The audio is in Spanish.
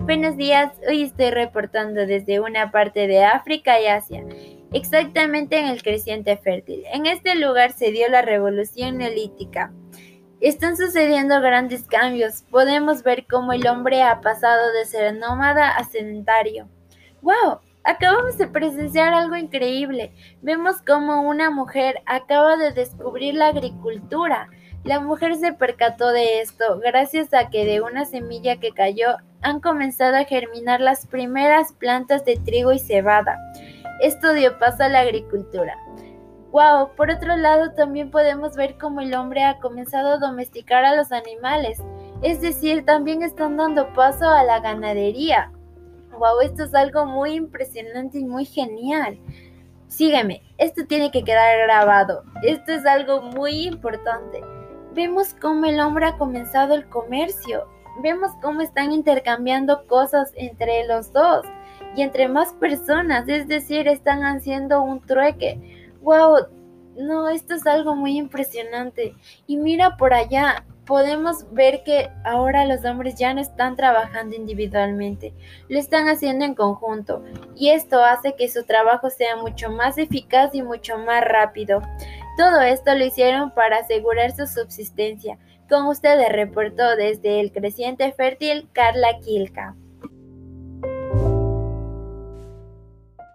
Buenos días, hoy estoy reportando desde una parte de África y Asia, exactamente en el creciente fértil. En este lugar se dio la revolución neolítica. Están sucediendo grandes cambios. Podemos ver cómo el hombre ha pasado de ser nómada a sedentario. ¡Wow! Acabamos de presenciar algo increíble. Vemos cómo una mujer acaba de descubrir la agricultura. La mujer se percató de esto gracias a que de una semilla que cayó han comenzado a germinar las primeras plantas de trigo y cebada. Esto dio paso a la agricultura. Wow, por otro lado también podemos ver cómo el hombre ha comenzado a domesticar a los animales, es decir, también están dando paso a la ganadería. Wow, esto es algo muy impresionante y muy genial. Sígueme, esto tiene que quedar grabado. Esto es algo muy importante. Vemos cómo el hombre ha comenzado el comercio. Vemos cómo están intercambiando cosas entre los dos y entre más personas, es decir, están haciendo un trueque. ¡Wow! No, esto es algo muy impresionante. Y mira por allá, podemos ver que ahora los hombres ya no están trabajando individualmente, lo están haciendo en conjunto y esto hace que su trabajo sea mucho más eficaz y mucho más rápido. Todo esto lo hicieron para asegurar su subsistencia. Con ustedes reportó desde el creciente fértil Carla Kilka.